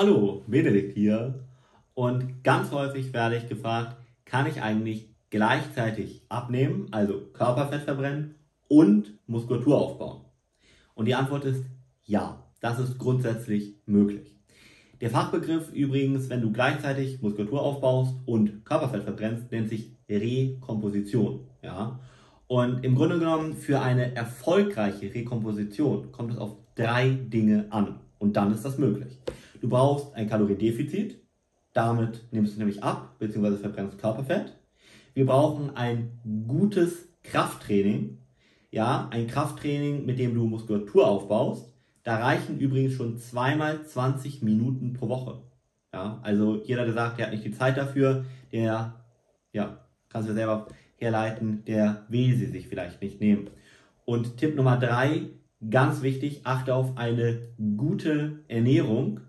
Hallo, Benedikt hier. Und ganz häufig werde ich gefragt, kann ich eigentlich gleichzeitig abnehmen, also Körperfett verbrennen und Muskulatur aufbauen? Und die Antwort ist ja, das ist grundsätzlich möglich. Der Fachbegriff übrigens, wenn du gleichzeitig Muskulatur aufbaust und Körperfett verbrennst, nennt sich Rekomposition. Ja? Und im Grunde genommen für eine erfolgreiche Rekomposition kommt es auf drei Dinge an. Und dann ist das möglich. Du brauchst ein Kaloriendefizit, damit nimmst du nämlich ab, beziehungsweise verbrennst Körperfett. Wir brauchen ein gutes Krafttraining, ja, ein Krafttraining, mit dem du Muskulatur aufbaust. Da reichen übrigens schon zweimal 20 Minuten pro Woche. Ja, also jeder, der sagt, der hat nicht die Zeit dafür, der, ja, kannst du selber herleiten, der will sie sich vielleicht nicht nehmen. Und Tipp Nummer drei, ganz wichtig, achte auf eine gute Ernährung.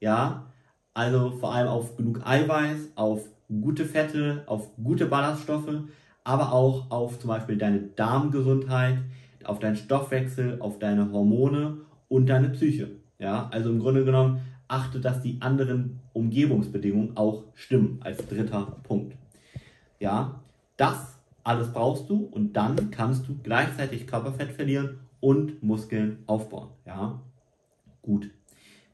Ja, also vor allem auf genug Eiweiß, auf gute Fette, auf gute Ballaststoffe, aber auch auf zum Beispiel deine Darmgesundheit, auf deinen Stoffwechsel, auf deine Hormone und deine Psyche. Ja, also im Grunde genommen achte, dass die anderen Umgebungsbedingungen auch stimmen als dritter Punkt. Ja, das alles brauchst du und dann kannst du gleichzeitig Körperfett verlieren und Muskeln aufbauen. Ja, gut.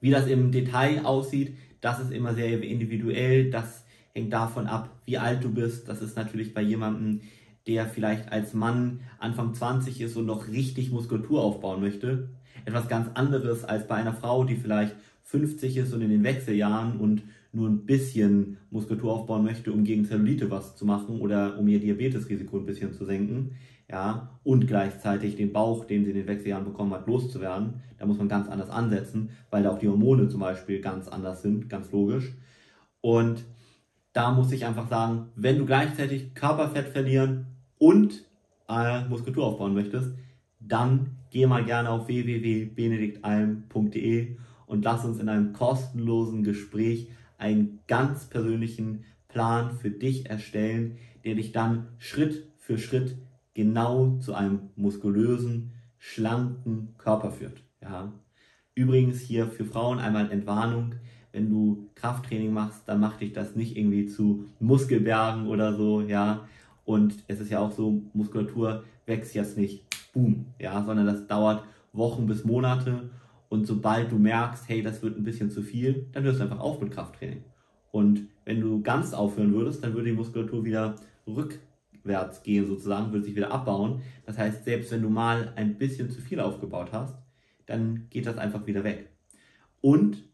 Wie das im Detail aussieht, das ist immer sehr individuell. Das hängt davon ab, wie alt du bist. Das ist natürlich bei jemandem, der vielleicht als Mann Anfang 20 ist und noch richtig Muskulatur aufbauen möchte, etwas ganz anderes als bei einer Frau, die vielleicht 50 ist und in den Wechseljahren und nur ein bisschen Muskulatur aufbauen möchte, um gegen Zellulite was zu machen oder um ihr Diabetesrisiko ein bisschen zu senken, ja, und gleichzeitig den Bauch, den sie in den Wechseljahren bekommen hat, loszuwerden. Da muss man ganz anders ansetzen, weil da auch die Hormone zum Beispiel ganz anders sind, ganz logisch. Und da muss ich einfach sagen, wenn du gleichzeitig Körperfett verlieren und äh, Muskulatur aufbauen möchtest, dann geh mal gerne auf www.benediktalm.de und lass uns in einem kostenlosen Gespräch einen ganz persönlichen Plan für dich erstellen, der dich dann Schritt für Schritt genau zu einem muskulösen, schlanken Körper führt. Ja. Übrigens hier für Frauen einmal Entwarnung. Wenn du Krafttraining machst, dann mach dich das nicht irgendwie zu Muskelbergen oder so, ja. Und es ist ja auch so, Muskulatur wächst jetzt nicht boom, ja, sondern das dauert Wochen bis Monate. Und sobald du merkst, hey, das wird ein bisschen zu viel, dann hörst du einfach auf mit Krafttraining. Und wenn du ganz aufhören würdest, dann würde die Muskulatur wieder rückwärts gehen, sozusagen, würde sich wieder abbauen. Das heißt, selbst wenn du mal ein bisschen zu viel aufgebaut hast, dann geht das einfach wieder weg. Und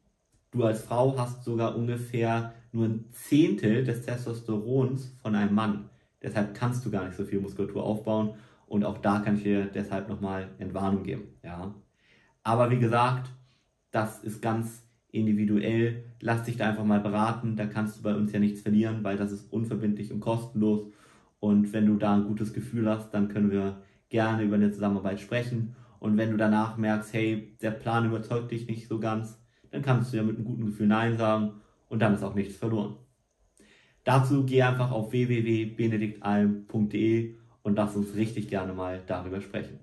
du als Frau hast sogar ungefähr nur ein Zehntel des Testosterons von einem Mann. Deshalb kannst du gar nicht so viel Muskulatur aufbauen. Und auch da kann ich dir deshalb nochmal Entwarnung geben. Ja. Aber wie gesagt, das ist ganz individuell. Lass dich da einfach mal beraten. Da kannst du bei uns ja nichts verlieren, weil das ist unverbindlich und kostenlos. Und wenn du da ein gutes Gefühl hast, dann können wir gerne über eine Zusammenarbeit sprechen. Und wenn du danach merkst, hey, der Plan überzeugt dich nicht so ganz, dann kannst du ja mit einem guten Gefühl Nein sagen und dann ist auch nichts verloren. Dazu geh einfach auf www.benediktalm.de und lass uns richtig gerne mal darüber sprechen.